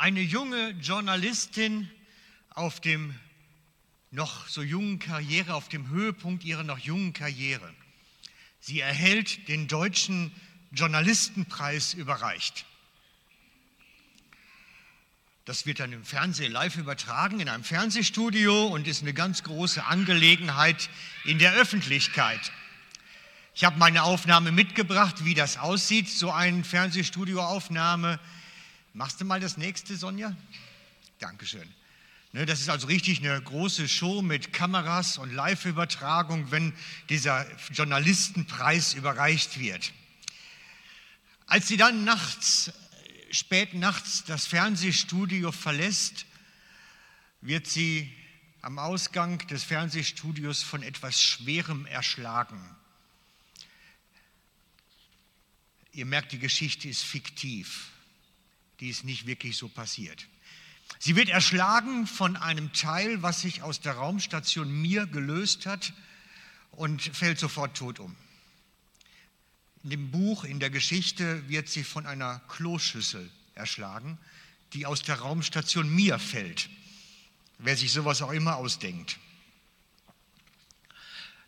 Eine junge Journalistin auf dem noch so jungen Karriere, auf dem Höhepunkt ihrer noch jungen Karriere. Sie erhält den deutschen Journalistenpreis überreicht. Das wird dann im Fernsehen live übertragen, in einem Fernsehstudio und ist eine ganz große Angelegenheit in der Öffentlichkeit. Ich habe meine Aufnahme mitgebracht, wie das aussieht, so eine Fernsehstudioaufnahme. Machst du mal das nächste, Sonja? Dankeschön. Ne, das ist also richtig eine große Show mit Kameras und Live-Übertragung, wenn dieser Journalistenpreis überreicht wird. Als sie dann nachts, spät nachts das Fernsehstudio verlässt, wird sie am Ausgang des Fernsehstudios von etwas Schwerem erschlagen. Ihr merkt, die Geschichte ist fiktiv. Die ist nicht wirklich so passiert. Sie wird erschlagen von einem Teil, was sich aus der Raumstation Mir gelöst hat und fällt sofort tot um. In dem Buch, in der Geschichte wird sie von einer Kloschüssel erschlagen, die aus der Raumstation Mir fällt. Wer sich sowas auch immer ausdenkt.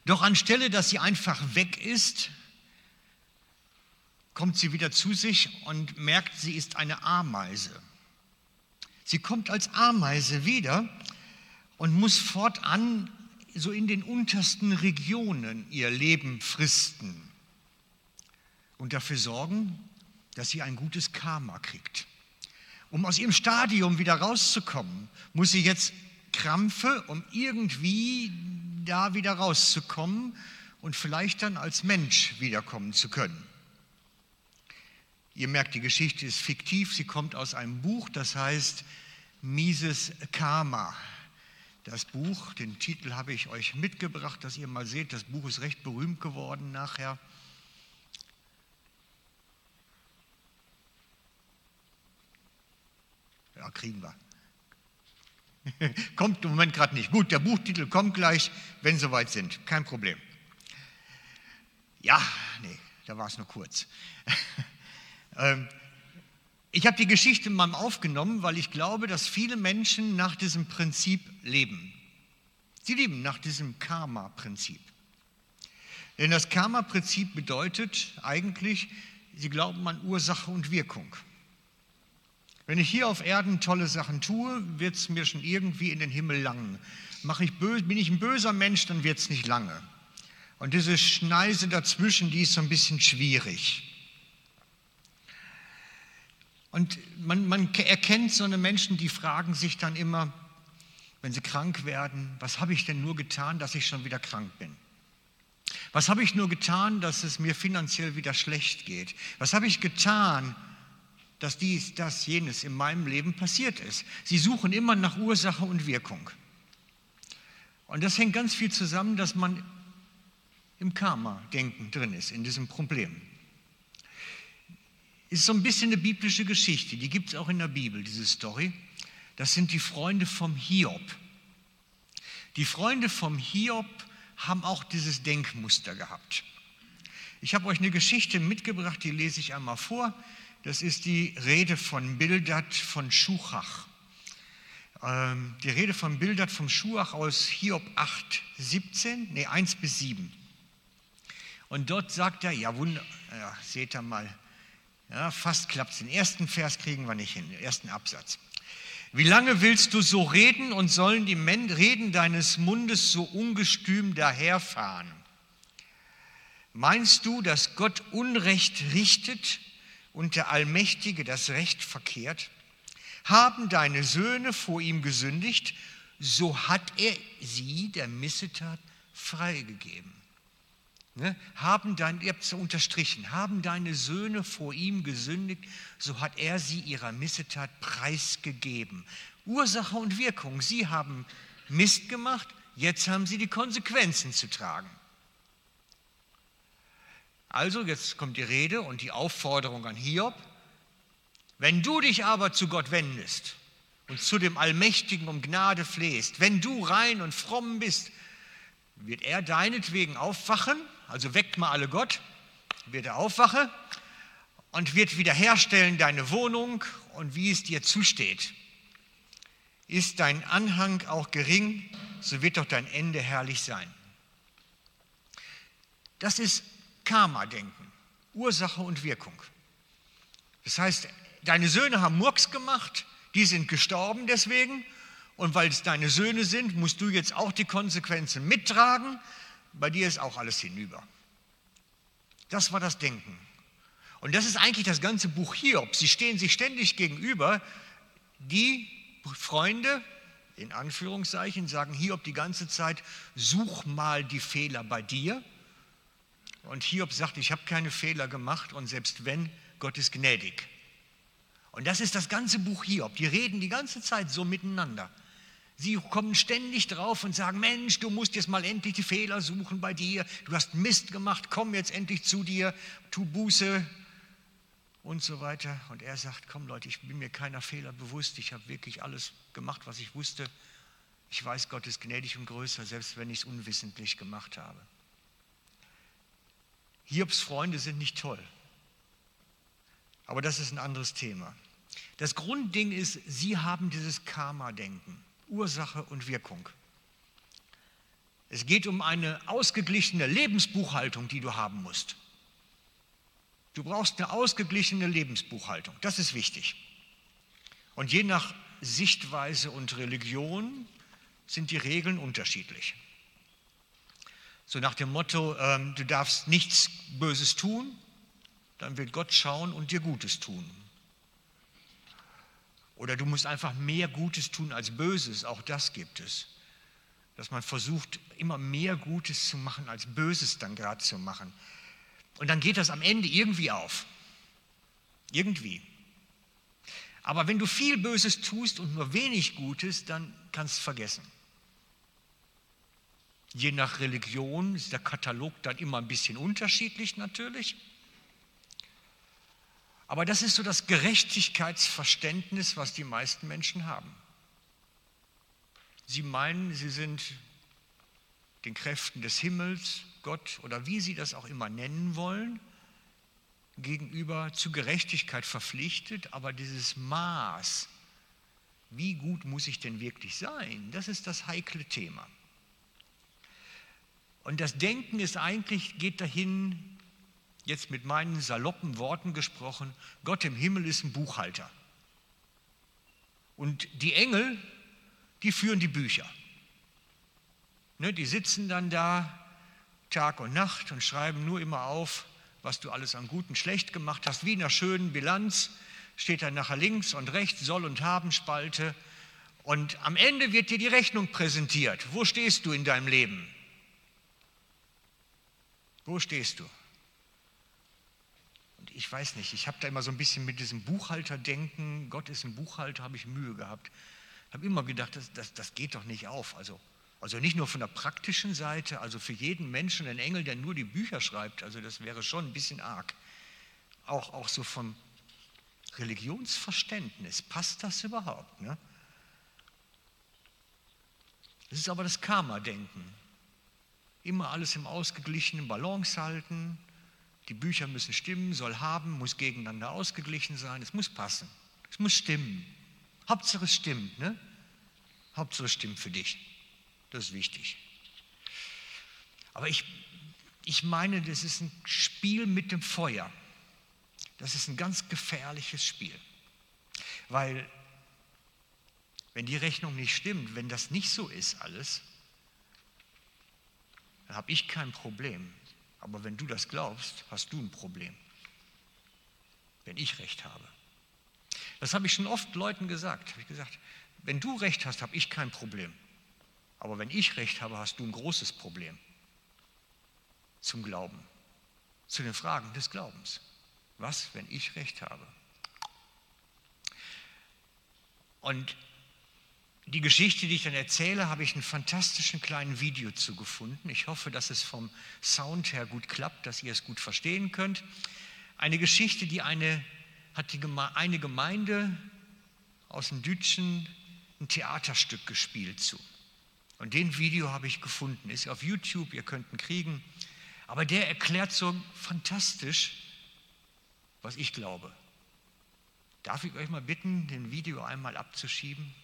Doch anstelle, dass sie einfach weg ist, kommt sie wieder zu sich und merkt, sie ist eine Ameise. Sie kommt als Ameise wieder und muss fortan so in den untersten Regionen ihr Leben fristen und dafür sorgen, dass sie ein gutes Karma kriegt. Um aus ihrem Stadium wieder rauszukommen, muss sie jetzt krampfe, um irgendwie da wieder rauszukommen und vielleicht dann als Mensch wiederkommen zu können. Ihr merkt, die Geschichte ist fiktiv, sie kommt aus einem Buch, das heißt Mises Karma. Das Buch, den Titel habe ich euch mitgebracht, dass ihr mal seht, das Buch ist recht berühmt geworden nachher. Ja, kriegen wir. kommt im Moment gerade nicht. Gut, der Buchtitel kommt gleich, wenn soweit sind. Kein Problem. Ja, nee, da war es nur kurz. Ähm, ich habe die Geschichte mal aufgenommen, weil ich glaube, dass viele Menschen nach diesem Prinzip leben. Sie leben nach diesem Karma-Prinzip. Denn das Karma-Prinzip bedeutet eigentlich, sie glauben an Ursache und Wirkung. Wenn ich hier auf Erden tolle Sachen tue, wird es mir schon irgendwie in den Himmel langen. Mache ich böse, bin ich ein böser Mensch, dann wird es nicht lange. Und diese Schneise dazwischen, die ist so ein bisschen schwierig. Und man, man erkennt so eine Menschen, die fragen sich dann immer, wenn sie krank werden, was habe ich denn nur getan, dass ich schon wieder krank bin? Was habe ich nur getan, dass es mir finanziell wieder schlecht geht? Was habe ich getan, dass dies, das, jenes in meinem Leben passiert ist? Sie suchen immer nach Ursache und Wirkung. Und das hängt ganz viel zusammen, dass man im Karma-Denken drin ist, in diesem Problem ist so ein bisschen eine biblische Geschichte, die gibt es auch in der Bibel, diese Story. Das sind die Freunde vom Hiob. Die Freunde vom Hiob haben auch dieses Denkmuster gehabt. Ich habe euch eine Geschichte mitgebracht, die lese ich einmal vor. Das ist die Rede von Bildad von Schuchach. Ähm, die Rede von Bildad von Schuach aus Hiob 8, 17, nee, 1 bis 7. Und dort sagt er, ja, wunder, ja, seht ihr mal, ja, fast klappt es. Den ersten Vers kriegen wir nicht hin, den ersten Absatz. Wie lange willst du so reden und sollen die Reden deines Mundes so ungestüm daherfahren? Meinst du, dass Gott Unrecht richtet und der Allmächtige das Recht verkehrt? Haben deine Söhne vor ihm gesündigt, so hat er sie der Missetat freigegeben. Ne? Haben dein, ihr habt es unterstrichen, haben deine Söhne vor ihm gesündigt, so hat er sie ihrer Missetat preisgegeben. Ursache und Wirkung, sie haben Mist gemacht, jetzt haben sie die Konsequenzen zu tragen. Also, jetzt kommt die Rede und die Aufforderung an Hiob. Wenn du dich aber zu Gott wendest und zu dem Allmächtigen um Gnade flehst, wenn du rein und fromm bist, wird er deinetwegen aufwachen also weckt mal alle Gott, wird er aufwachen und wird wiederherstellen deine Wohnung und wie es dir zusteht. Ist dein Anhang auch gering, so wird doch dein Ende herrlich sein. Das ist Karma-Denken, Ursache und Wirkung. Das heißt, deine Söhne haben Murks gemacht, die sind gestorben deswegen und weil es deine Söhne sind, musst du jetzt auch die Konsequenzen mittragen. Bei dir ist auch alles hinüber. Das war das Denken. Und das ist eigentlich das ganze Buch Hiob. Sie stehen sich ständig gegenüber. Die Freunde, in Anführungszeichen, sagen Hiob die ganze Zeit, such mal die Fehler bei dir. Und Hiob sagt, ich habe keine Fehler gemacht und selbst wenn, Gott ist gnädig. Und das ist das ganze Buch Hiob. Die reden die ganze Zeit so miteinander. Sie kommen ständig drauf und sagen, Mensch, du musst jetzt mal endlich die Fehler suchen bei dir. Du hast Mist gemacht, komm jetzt endlich zu dir, tu Buße und so weiter. Und er sagt, komm Leute, ich bin mir keiner Fehler bewusst. Ich habe wirklich alles gemacht, was ich wusste. Ich weiß, Gott ist gnädig und größer, selbst wenn ich es unwissentlich gemacht habe. Hiobs Freunde sind nicht toll. Aber das ist ein anderes Thema. Das Grundding ist, sie haben dieses Karma-Denken. Ursache und Wirkung. Es geht um eine ausgeglichene Lebensbuchhaltung, die du haben musst. Du brauchst eine ausgeglichene Lebensbuchhaltung, das ist wichtig. Und je nach Sichtweise und Religion sind die Regeln unterschiedlich. So nach dem Motto, ähm, du darfst nichts Böses tun, dann wird Gott schauen und dir Gutes tun. Oder du musst einfach mehr Gutes tun als Böses, auch das gibt es. Dass man versucht, immer mehr Gutes zu machen, als Böses dann gerade zu machen. Und dann geht das am Ende irgendwie auf. Irgendwie. Aber wenn du viel Böses tust und nur wenig Gutes, dann kannst du es vergessen. Je nach Religion ist der Katalog dann immer ein bisschen unterschiedlich natürlich. Aber das ist so das Gerechtigkeitsverständnis, was die meisten Menschen haben. Sie meinen, sie sind den Kräften des Himmels, Gott oder wie sie das auch immer nennen wollen, gegenüber zu Gerechtigkeit verpflichtet, aber dieses Maß, wie gut muss ich denn wirklich sein, das ist das heikle Thema. Und das Denken ist eigentlich, geht dahin, jetzt mit meinen saloppen Worten gesprochen, Gott im Himmel ist ein Buchhalter. Und die Engel, die führen die Bücher. Ne, die sitzen dann da Tag und Nacht und schreiben nur immer auf, was du alles an Guten schlecht gemacht hast. Wie in einer schönen Bilanz steht dann nachher links und rechts Soll- und Haben-Spalte. Und am Ende wird dir die Rechnung präsentiert. Wo stehst du in deinem Leben? Wo stehst du? Ich weiß nicht, ich habe da immer so ein bisschen mit diesem Buchhalterdenken, Gott ist ein Buchhalter, habe ich Mühe gehabt. Habe immer gedacht, das, das, das geht doch nicht auf. Also, also nicht nur von der praktischen Seite, also für jeden Menschen ein Engel, der nur die Bücher schreibt, also das wäre schon ein bisschen arg. Auch, auch so vom Religionsverständnis, passt das überhaupt? Ne? Das ist aber das Karma-Denken. Immer alles im ausgeglichenen Balance halten, die Bücher müssen stimmen, soll haben, muss gegeneinander ausgeglichen sein, es muss passen, es muss stimmen. Hauptsache es stimmt, ne? Hauptsache es stimmt für dich. Das ist wichtig. Aber ich, ich meine, das ist ein Spiel mit dem Feuer. Das ist ein ganz gefährliches Spiel. Weil, wenn die Rechnung nicht stimmt, wenn das nicht so ist alles, dann habe ich kein Problem. Aber wenn du das glaubst, hast du ein Problem. Wenn ich recht habe. Das habe ich schon oft Leuten gesagt. Habe ich gesagt, wenn du recht hast, habe ich kein Problem. Aber wenn ich recht habe, hast du ein großes Problem. Zum Glauben. Zu den Fragen des Glaubens. Was, wenn ich recht habe? Und die Geschichte, die ich dann erzähle, habe ich einen fantastischen kleinen Video zu gefunden. Ich hoffe, dass es vom Sound her gut klappt, dass ihr es gut verstehen könnt. Eine Geschichte, die eine, hat die Geme eine Gemeinde aus dem Dütschen ein Theaterstück gespielt zu. Und den Video habe ich gefunden, ist auf YouTube, ihr könnt ihn kriegen. Aber der erklärt so fantastisch, was ich glaube. Darf ich euch mal bitten, den Video einmal abzuschieben?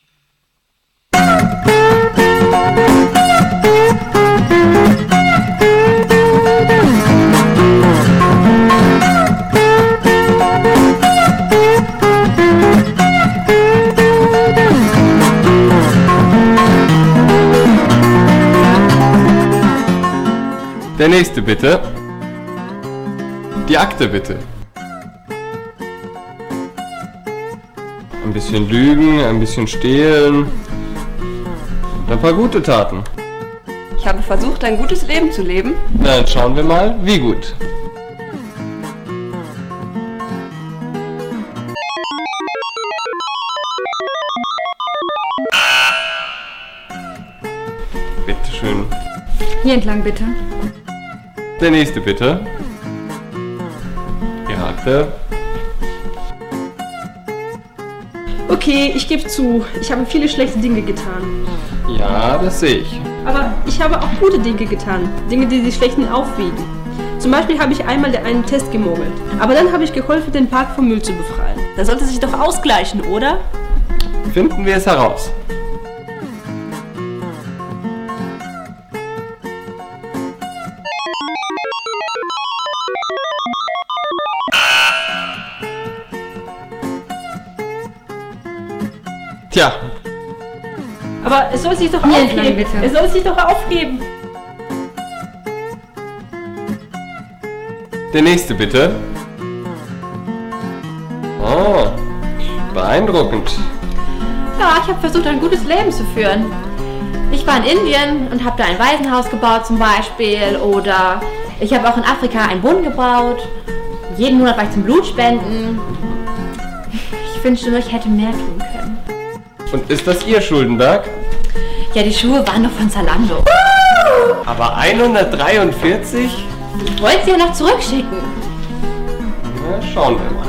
Der nächste bitte. Die Akte bitte. Ein bisschen lügen, ein bisschen stehlen. Ein paar gute Taten. Ich habe versucht, ein gutes Leben zu leben. Na, dann schauen wir mal, wie gut. Bitte schön. Hier entlang bitte. Der nächste bitte. Ihre Akte. Okay, ich gebe zu, ich habe viele schlechte Dinge getan. Ja, das sehe ich. Aber ich habe auch gute Dinge getan. Dinge, die die schlechten aufwiegen. Zum Beispiel habe ich einmal einen Test gemogelt. Aber dann habe ich geholfen, den Park vom Müll zu befreien. Das sollte sich doch ausgleichen, oder? Finden wir es heraus. Aber es soll sich doch Hier entlang, aufgeben. bitte. Es soll sich doch aufgeben. der nächste bitte. Oh, beeindruckend. Ja, ich habe versucht, ein gutes Leben zu führen. Ich war in Indien und habe da ein Waisenhaus gebaut zum Beispiel. Oder ich habe auch in Afrika einen Brunnen gebaut. Jeden Monat war ich zum Blutspenden. Ich wünschte nur, ich hätte mehr tun können. Und ist das Ihr Schuldenberg? Ja, die Schuhe waren doch von Zalando. Aber 143? Ich wollte sie ja noch zurückschicken. Na, schauen wir mal.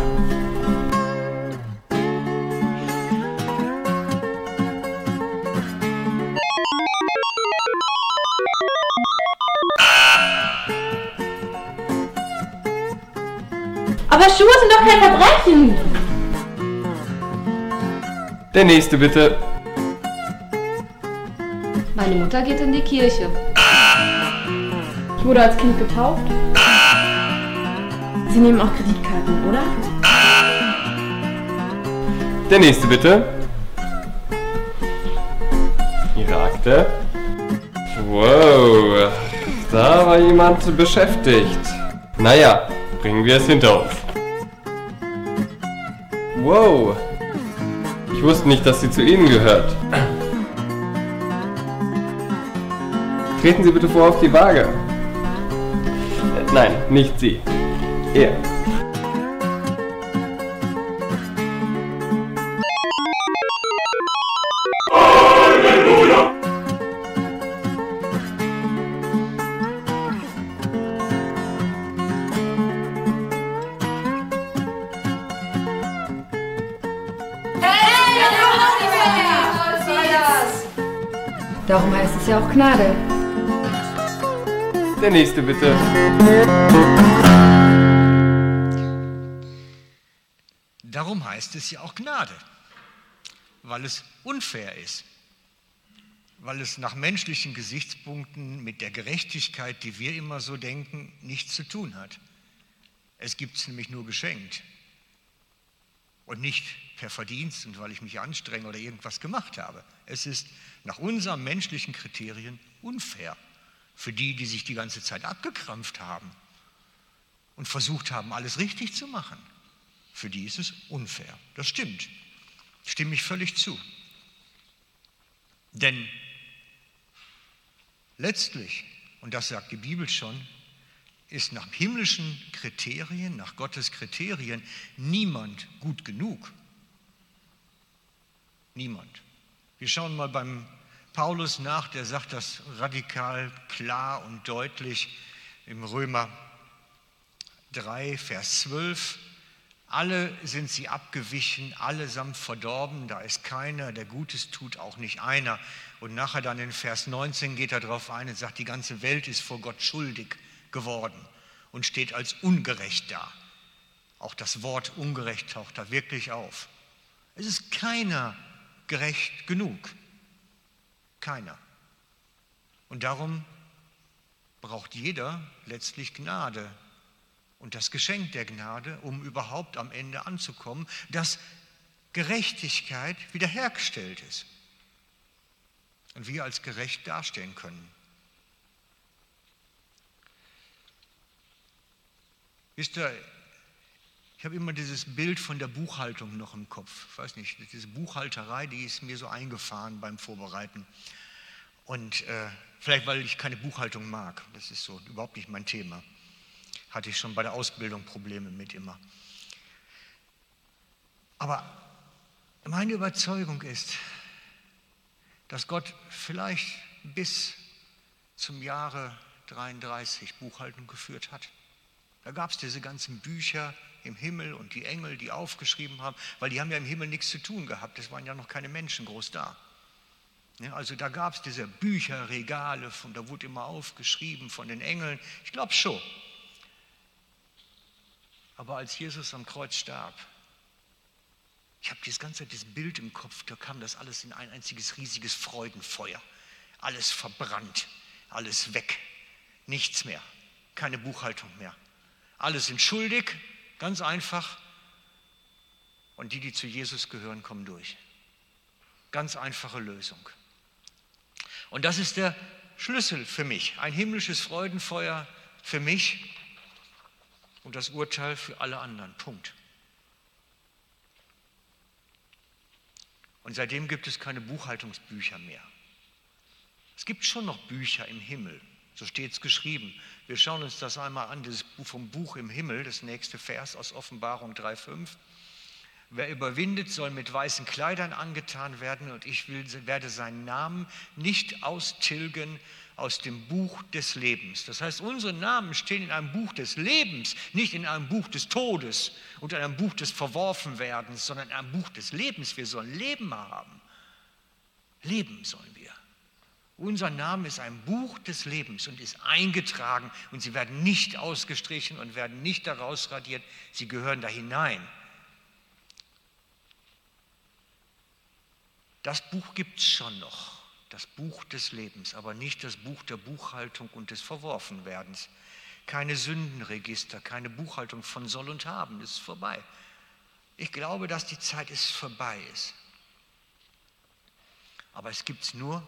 Aber Schuhe sind doch kein Verbrechen. Der nächste bitte. Meine Mutter geht in die Kirche. Ich wurde als Kind getauft. Sie nehmen auch Kreditkarten, oder? Der nächste bitte. Ihre Akte. Wow, da war jemand beschäftigt. Naja, bringen wir es hinter uns. Wow, ich wusste nicht, dass sie zu Ihnen gehört. Treten Sie bitte vor auf die Waage. Äh, Nein, nicht Sie. Er. Darum heißt es ja auch Gnade. Der nächste bitte. Darum heißt es ja auch Gnade, weil es unfair ist, weil es nach menschlichen Gesichtspunkten mit der Gerechtigkeit, die wir immer so denken, nichts zu tun hat. Es gibt es nämlich nur geschenkt und nicht per Verdienst und weil ich mich anstrenge oder irgendwas gemacht habe. Es ist nach unseren menschlichen Kriterien unfair für die, die sich die ganze Zeit abgekrampft haben und versucht haben, alles richtig zu machen. Für die ist es unfair. Das stimmt. Stimme ich völlig zu. Denn letztlich, und das sagt die Bibel schon, ist nach himmlischen Kriterien, nach Gottes Kriterien niemand gut genug. Niemand. Wir schauen mal beim Paulus nach, der sagt das radikal klar und deutlich im Römer 3, Vers 12. Alle sind sie abgewichen, allesamt verdorben, da ist keiner, der Gutes tut, auch nicht einer. Und nachher dann in Vers 19 geht er darauf ein und sagt, die ganze Welt ist vor Gott schuldig geworden und steht als ungerecht da. Auch das Wort ungerecht taucht da wirklich auf. Es ist keiner gerecht genug. Keiner. Und darum braucht jeder letztlich Gnade und das Geschenk der Gnade, um überhaupt am Ende anzukommen, dass Gerechtigkeit wiederhergestellt ist und wir als gerecht dastehen können. Wisst ihr, ich habe immer dieses Bild von der Buchhaltung noch im Kopf. Ich weiß nicht, diese Buchhalterei, die ist mir so eingefahren beim Vorbereiten. Und äh, vielleicht, weil ich keine Buchhaltung mag. Das ist so überhaupt nicht mein Thema. Hatte ich schon bei der Ausbildung Probleme mit immer. Aber meine Überzeugung ist, dass Gott vielleicht bis zum Jahre 33 Buchhaltung geführt hat. Da gab es diese ganzen Bücher im Himmel und die Engel, die aufgeschrieben haben, weil die haben ja im Himmel nichts zu tun gehabt. Es waren ja noch keine Menschen groß da. Also da gab es diese Bücherregale, und da wurde immer aufgeschrieben von den Engeln. Ich glaube schon. Aber als Jesus am Kreuz starb, ich habe dieses ganze das Bild im Kopf, da kam das alles in ein einziges riesiges Freudenfeuer. Alles verbrannt, alles weg, nichts mehr, keine Buchhaltung mehr. Alle sind schuldig, ganz einfach. Und die, die zu Jesus gehören, kommen durch. Ganz einfache Lösung. Und das ist der Schlüssel für mich. Ein himmlisches Freudenfeuer für mich und das Urteil für alle anderen. Punkt. Und seitdem gibt es keine Buchhaltungsbücher mehr. Es gibt schon noch Bücher im Himmel, so steht es geschrieben. Wir schauen uns das einmal an, das vom Buch im Himmel, das nächste Vers aus Offenbarung 3,5. Wer überwindet, soll mit weißen Kleidern angetan werden und ich will, werde seinen Namen nicht austilgen aus dem Buch des Lebens. Das heißt, unsere Namen stehen in einem Buch des Lebens, nicht in einem Buch des Todes und in einem Buch des Verworfenwerdens, sondern in einem Buch des Lebens. Wir sollen Leben haben. Leben sollen wir. Unser Name ist ein Buch des Lebens und ist eingetragen und sie werden nicht ausgestrichen und werden nicht daraus radiert. Sie gehören da hinein. Das Buch gibt es schon noch das Buch des Lebens, aber nicht das Buch der Buchhaltung und des Verworfenwerdens. Keine Sündenregister, keine Buchhaltung von Soll und Haben, das ist vorbei. Ich glaube, dass die Zeit ist vorbei ist. Aber es gibt es nur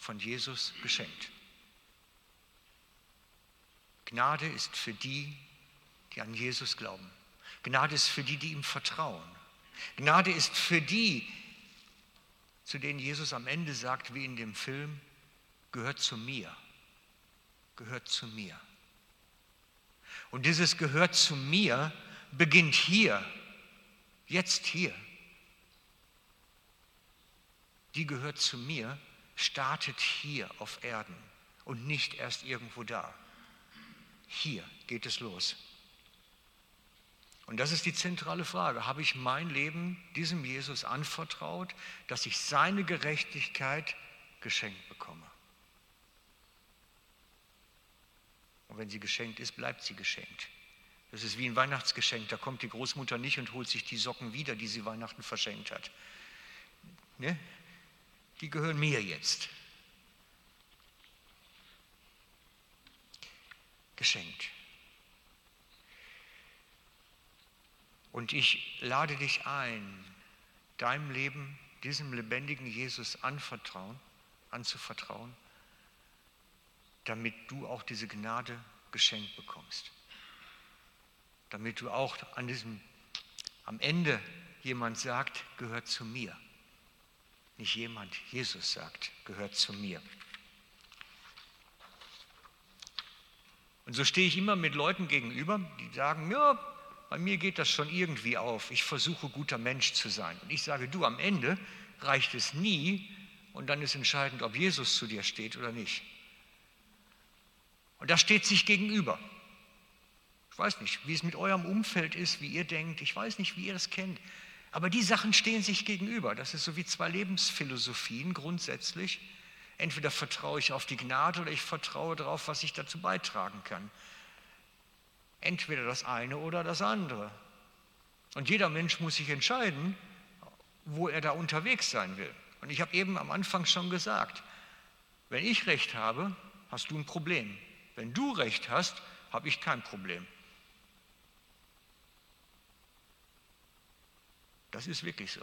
von Jesus geschenkt. Gnade ist für die, die an Jesus glauben. Gnade ist für die, die ihm vertrauen. Gnade ist für die, zu denen Jesus am Ende sagt, wie in dem Film, gehört zu mir, gehört zu mir. Und dieses gehört zu mir beginnt hier, jetzt hier. Die gehört zu mir, startet hier auf Erden und nicht erst irgendwo da. Hier geht es los. Und das ist die zentrale Frage. Habe ich mein Leben diesem Jesus anvertraut, dass ich seine Gerechtigkeit geschenkt bekomme? Und wenn sie geschenkt ist, bleibt sie geschenkt. Das ist wie ein Weihnachtsgeschenk. Da kommt die Großmutter nicht und holt sich die Socken wieder, die sie Weihnachten verschenkt hat. Ne? Die gehören mir jetzt. Geschenkt. Und ich lade dich ein, deinem Leben diesem lebendigen Jesus anvertrauen, anzuvertrauen, damit du auch diese Gnade geschenkt bekommst. Damit du auch an diesem, am Ende jemand sagt, gehört zu mir. Nicht jemand, Jesus sagt, gehört zu mir. Und so stehe ich immer mit Leuten gegenüber, die sagen, ja, bei mir geht das schon irgendwie auf. Ich versuche guter Mensch zu sein. Und ich sage, du, am Ende reicht es nie und dann ist entscheidend, ob Jesus zu dir steht oder nicht. Und das steht sich gegenüber. Ich weiß nicht, wie es mit eurem Umfeld ist, wie ihr denkt. Ich weiß nicht, wie ihr das kennt. Aber die Sachen stehen sich gegenüber. Das ist so wie zwei Lebensphilosophien grundsätzlich. Entweder vertraue ich auf die Gnade oder ich vertraue darauf, was ich dazu beitragen kann. Entweder das eine oder das andere. Und jeder Mensch muss sich entscheiden, wo er da unterwegs sein will. Und ich habe eben am Anfang schon gesagt, wenn ich recht habe, hast du ein Problem. Wenn du recht hast, habe ich kein Problem. Das ist wirklich so.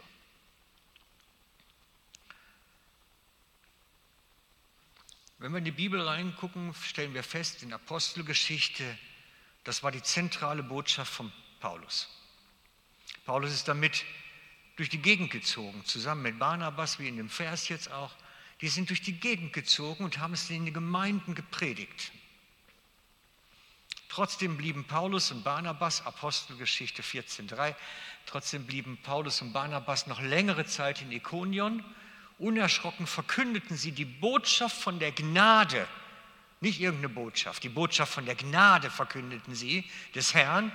Wenn wir in die Bibel reingucken, stellen wir fest, in Apostelgeschichte, das war die zentrale Botschaft von Paulus. Paulus ist damit durch die Gegend gezogen, zusammen mit Barnabas, wie in dem Vers jetzt auch. Die sind durch die Gegend gezogen und haben es in den Gemeinden gepredigt. Trotzdem blieben Paulus und Barnabas, Apostelgeschichte 14.3, trotzdem blieben Paulus und Barnabas noch längere Zeit in Ikonion Unerschrocken verkündeten sie die Botschaft von der Gnade, nicht irgendeine Botschaft, die Botschaft von der Gnade verkündeten sie des Herrn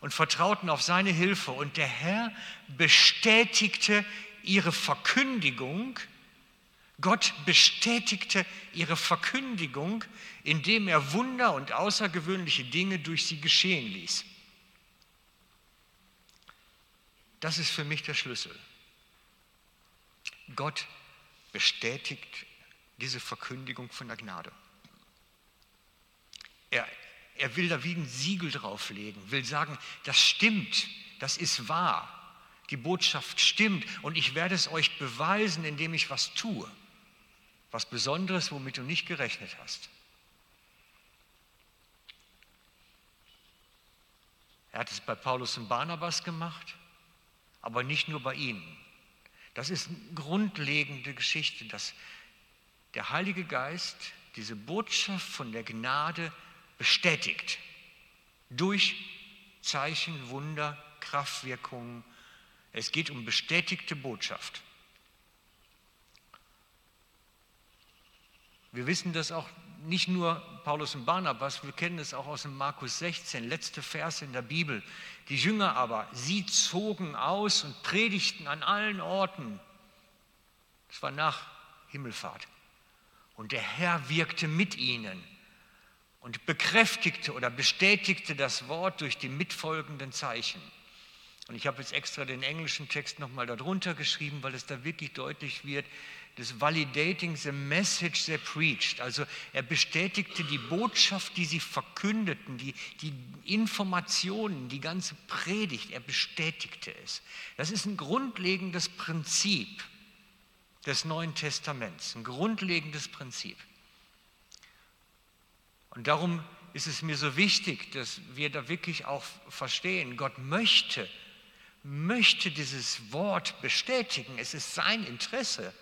und vertrauten auf seine Hilfe. Und der Herr bestätigte ihre Verkündigung, Gott bestätigte ihre Verkündigung, indem er Wunder und außergewöhnliche Dinge durch sie geschehen ließ. Das ist für mich der Schlüssel. Gott bestätigt diese Verkündigung von der Gnade. Er, er will da wie ein Siegel drauflegen, will sagen, das stimmt, das ist wahr, die Botschaft stimmt und ich werde es euch beweisen, indem ich was tue, was Besonderes, womit du nicht gerechnet hast. Er hat es bei Paulus und Barnabas gemacht, aber nicht nur bei ihnen. Das ist eine grundlegende Geschichte, dass der Heilige Geist diese Botschaft von der Gnade bestätigt. Durch Zeichen, Wunder, Kraftwirkungen. Es geht um bestätigte Botschaft. Wir wissen das auch nicht nur Paulus und Barnabas, wir kennen es auch aus dem Markus 16, letzte Verse in der Bibel. Die Jünger aber, sie zogen aus und predigten an allen Orten. Das war nach Himmelfahrt. Und der Herr wirkte mit ihnen und bekräftigte oder bestätigte das Wort durch die mitfolgenden Zeichen. Und ich habe jetzt extra den englischen Text nochmal darunter geschrieben, weil es da wirklich deutlich wird, das Validating the Message they preached. Also er bestätigte die Botschaft, die sie verkündeten, die, die Informationen, die ganze Predigt, er bestätigte es. Das ist ein grundlegendes Prinzip des Neuen Testaments, ein grundlegendes Prinzip. Und darum ist es mir so wichtig, dass wir da wirklich auch verstehen, Gott möchte, möchte dieses Wort bestätigen. Es ist sein Interesse.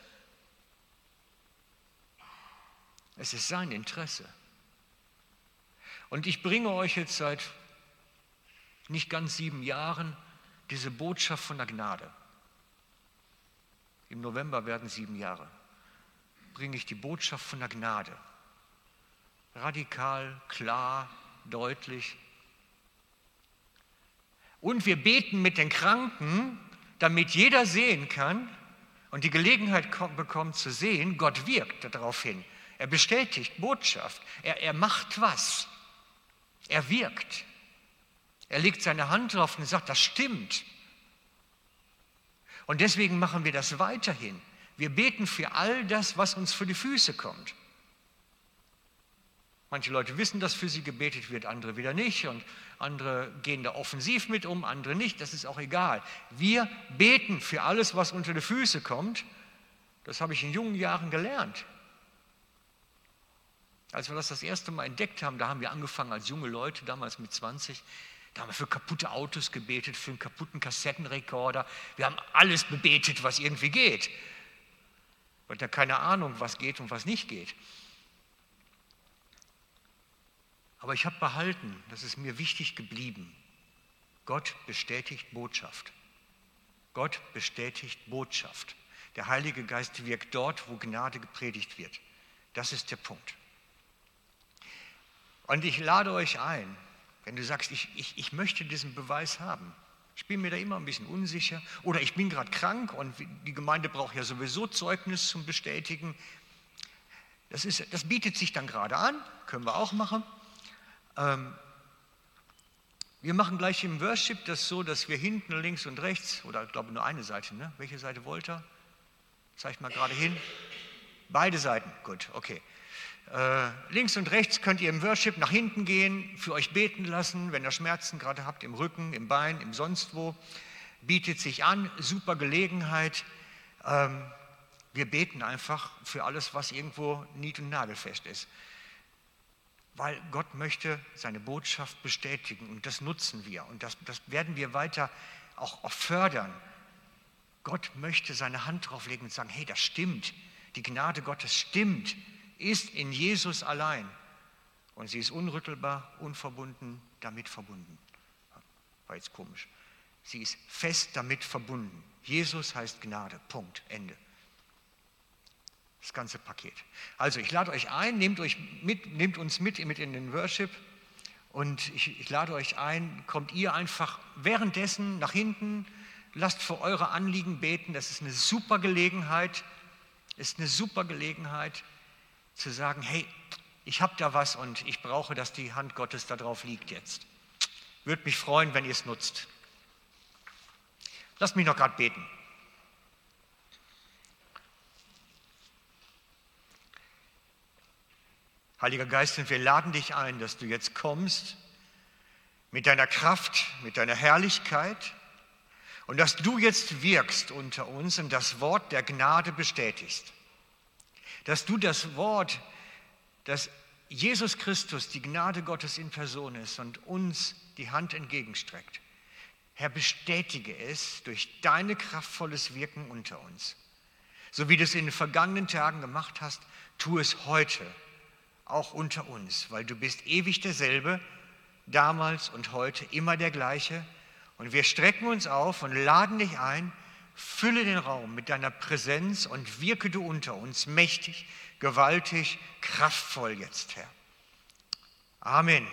Es ist sein Interesse. Und ich bringe euch jetzt seit nicht ganz sieben Jahren diese Botschaft von der Gnade. Im November werden sieben Jahre. Bringe ich die Botschaft von der Gnade. Radikal, klar, deutlich. Und wir beten mit den Kranken, damit jeder sehen kann und die Gelegenheit bekommt zu sehen, Gott wirkt darauf hin. Er bestätigt Botschaft. Er, er macht was. Er wirkt. Er legt seine Hand drauf und sagt, das stimmt. Und deswegen machen wir das weiterhin. Wir beten für all das, was uns für die Füße kommt. Manche Leute wissen, dass für sie gebetet wird, andere wieder nicht. Und andere gehen da offensiv mit um, andere nicht. Das ist auch egal. Wir beten für alles, was unter die Füße kommt. Das habe ich in jungen Jahren gelernt. Als wir das das erste Mal entdeckt haben, da haben wir angefangen als junge Leute, damals mit 20, da haben wir für kaputte Autos gebetet, für einen kaputten Kassettenrekorder. Wir haben alles bebetet, was irgendwie geht. Und da keine Ahnung, was geht und was nicht geht. Aber ich habe behalten, das ist mir wichtig geblieben. Gott bestätigt Botschaft. Gott bestätigt Botschaft. Der Heilige Geist wirkt dort, wo Gnade gepredigt wird. Das ist der Punkt. Und ich lade euch ein, wenn du sagst, ich, ich, ich möchte diesen Beweis haben. Ich bin mir da immer ein bisschen unsicher oder ich bin gerade krank und die Gemeinde braucht ja sowieso Zeugnis zum Bestätigen. Das, ist, das bietet sich dann gerade an, können wir auch machen. Ähm, Wir machen gleich im Worship das so, dass wir hinten, links und rechts, oder ich glaube nur eine Seite, ne? Welche Seite wollt ihr? Zeigt mal gerade hin. Beide Seiten, gut, okay. Äh, links und rechts könnt ihr im Worship nach hinten gehen, für euch beten lassen, wenn ihr Schmerzen gerade habt im Rücken, im Bein, im sonst wo. Bietet sich an, super Gelegenheit. Ähm, wir beten einfach für alles, was irgendwo nied- und nagelfest ist weil Gott möchte seine Botschaft bestätigen und das nutzen wir und das, das werden wir weiter auch, auch fördern. Gott möchte seine Hand drauf legen und sagen, hey, das stimmt, die Gnade Gottes stimmt, ist in Jesus allein und sie ist unrüttelbar, unverbunden, damit verbunden. War jetzt komisch. Sie ist fest damit verbunden. Jesus heißt Gnade, Punkt, Ende das ganze Paket. Also ich lade euch ein, nehmt, euch mit, nehmt uns mit, mit in den Worship und ich, ich lade euch ein, kommt ihr einfach währenddessen nach hinten, lasst für eure Anliegen beten. Das ist eine super Gelegenheit, ist eine super Gelegenheit zu sagen, hey, ich habe da was und ich brauche, dass die Hand Gottes da drauf liegt jetzt. Würde mich freuen, wenn ihr es nutzt. Lasst mich noch gerade beten. Heiliger Geist, und wir laden dich ein, dass du jetzt kommst mit deiner Kraft, mit deiner Herrlichkeit und dass du jetzt wirkst unter uns und das Wort der Gnade bestätigst. Dass du das Wort, dass Jesus Christus die Gnade Gottes in Person ist und uns die Hand entgegenstreckt. Herr, bestätige es durch deine kraftvolles Wirken unter uns. So wie du es in den vergangenen Tagen gemacht hast, tu es heute auch unter uns, weil du bist ewig derselbe, damals und heute immer der gleiche. Und wir strecken uns auf und laden dich ein, fülle den Raum mit deiner Präsenz und wirke du unter uns mächtig, gewaltig, kraftvoll jetzt, Herr. Amen.